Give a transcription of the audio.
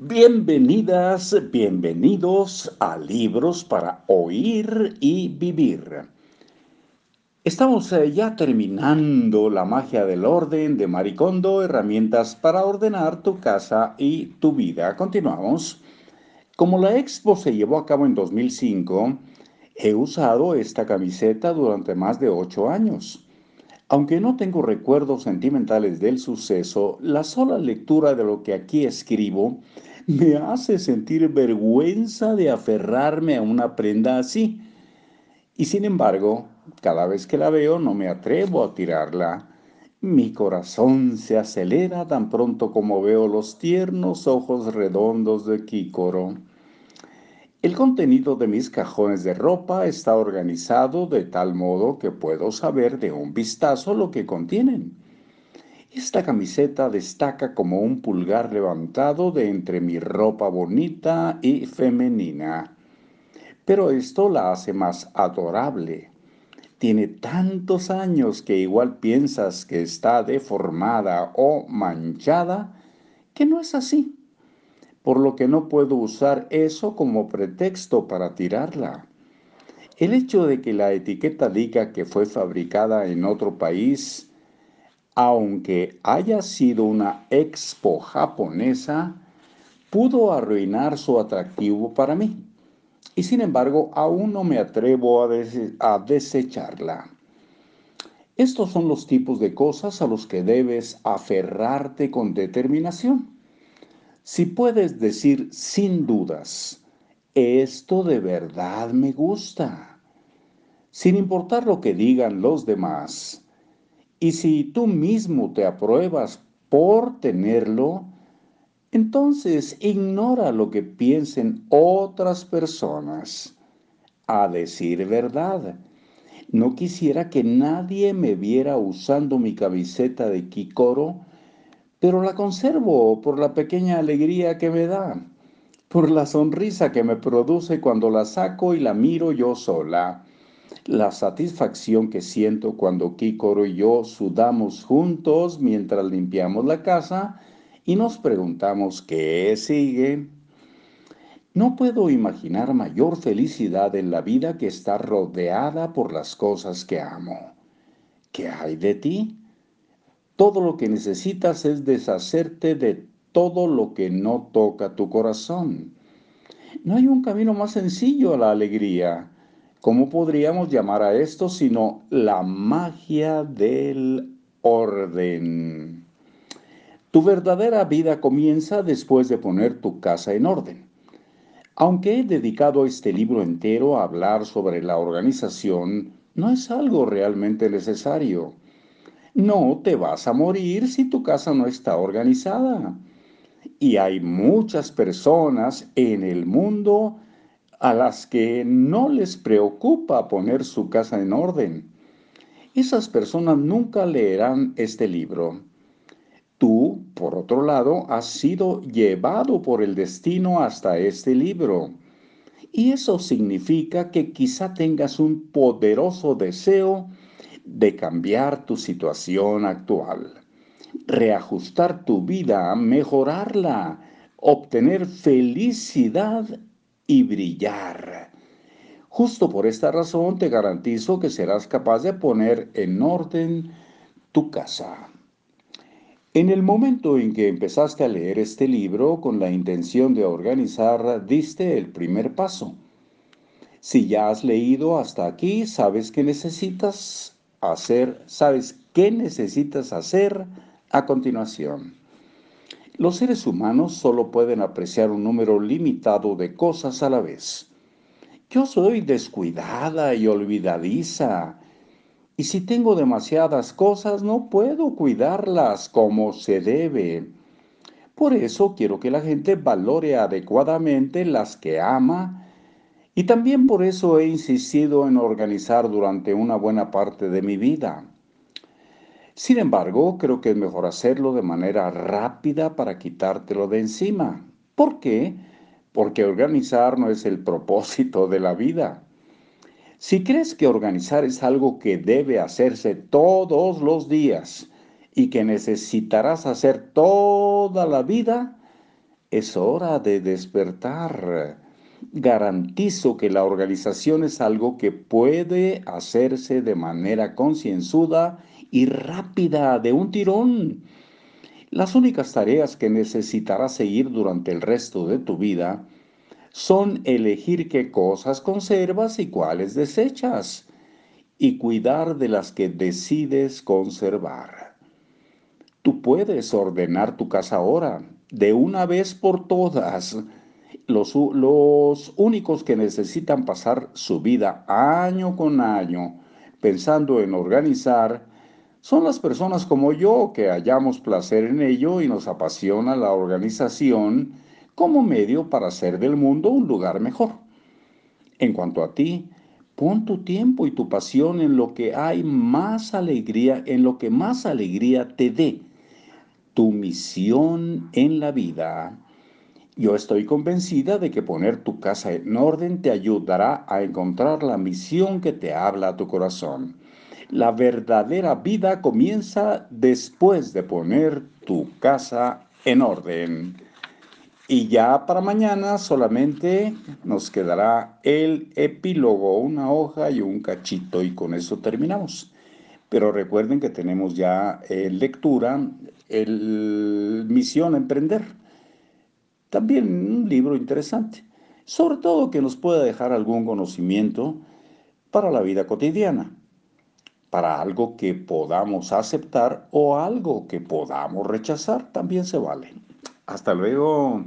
Bienvenidas, bienvenidos a Libros para Oír y Vivir. Estamos eh, ya terminando la magia del orden de Maricondo, herramientas para ordenar tu casa y tu vida. Continuamos. Como la expo se llevó a cabo en 2005, he usado esta camiseta durante más de ocho años. Aunque no tengo recuerdos sentimentales del suceso, la sola lectura de lo que aquí escribo me hace sentir vergüenza de aferrarme a una prenda así. Y sin embargo, cada vez que la veo no me atrevo a tirarla. Mi corazón se acelera tan pronto como veo los tiernos ojos redondos de Kícoro. El contenido de mis cajones de ropa está organizado de tal modo que puedo saber de un vistazo lo que contienen. Esta camiseta destaca como un pulgar levantado de entre mi ropa bonita y femenina. Pero esto la hace más adorable. Tiene tantos años que igual piensas que está deformada o manchada, que no es así por lo que no puedo usar eso como pretexto para tirarla. El hecho de que la etiqueta diga que fue fabricada en otro país, aunque haya sido una expo japonesa, pudo arruinar su atractivo para mí. Y sin embargo, aún no me atrevo a, desecharla. Estos son los tipos de cosas a los que debes aferrarte con determinación. Si puedes decir sin dudas, esto de verdad me gusta, sin importar lo que digan los demás, y si tú mismo te apruebas por tenerlo, entonces ignora lo que piensen otras personas. A decir verdad, no quisiera que nadie me viera usando mi camiseta de Kikoro pero la conservo por la pequeña alegría que me da, por la sonrisa que me produce cuando la saco y la miro yo sola, la satisfacción que siento cuando Kikoro y yo sudamos juntos mientras limpiamos la casa y nos preguntamos qué sigue. No puedo imaginar mayor felicidad en la vida que estar rodeada por las cosas que amo. ¿Qué hay de ti? Todo lo que necesitas es deshacerte de todo lo que no toca tu corazón. No hay un camino más sencillo a la alegría. ¿Cómo podríamos llamar a esto sino la magia del orden? Tu verdadera vida comienza después de poner tu casa en orden. Aunque he dedicado este libro entero a hablar sobre la organización, no es algo realmente necesario. No te vas a morir si tu casa no está organizada. Y hay muchas personas en el mundo a las que no les preocupa poner su casa en orden. Esas personas nunca leerán este libro. Tú, por otro lado, has sido llevado por el destino hasta este libro. Y eso significa que quizá tengas un poderoso deseo de cambiar tu situación actual, reajustar tu vida, mejorarla, obtener felicidad y brillar. Justo por esta razón te garantizo que serás capaz de poner en orden tu casa. En el momento en que empezaste a leer este libro con la intención de organizar, diste el primer paso. Si ya has leído hasta aquí, sabes que necesitas hacer, sabes qué necesitas hacer a continuación. Los seres humanos solo pueden apreciar un número limitado de cosas a la vez. Yo soy descuidada y olvidadiza, y si tengo demasiadas cosas no puedo cuidarlas como se debe. Por eso quiero que la gente valore adecuadamente las que ama y también por eso he insistido en organizar durante una buena parte de mi vida. Sin embargo, creo que es mejor hacerlo de manera rápida para quitártelo de encima. ¿Por qué? Porque organizar no es el propósito de la vida. Si crees que organizar es algo que debe hacerse todos los días y que necesitarás hacer toda la vida, Es hora de despertar. Garantizo que la organización es algo que puede hacerse de manera concienzuda y rápida, de un tirón. Las únicas tareas que necesitarás seguir durante el resto de tu vida son elegir qué cosas conservas y cuáles desechas, y cuidar de las que decides conservar. Tú puedes ordenar tu casa ahora, de una vez por todas. Los, los, únicos que necesitan pasar su vida año con año pensando en organizar son las personas como yo que hallamos placer en ello y nos apasiona la organización como medio para hacer del mundo un lugar mejor. En cuanto a ti, pon tu tiempo y tu pasión en lo que hay más alegría, en lo que más alegría te dé, tu misión en la vida. Yo estoy convencida de que poner tu casa en orden te ayudará a encontrar la misión que te habla a tu corazón. La verdadera vida comienza después de poner tu casa en orden. Y ya para mañana solamente nos quedará el epílogo, una hoja y un cachito y con eso terminamos. Pero recuerden que tenemos ya en lectura el Misión Emprender. También un libro interesante, sobre todo que nos pueda dejar algún conocimiento para la vida cotidiana para algo que podamos aceptar o algo que podamos rechazar, también se vale. Hasta luego.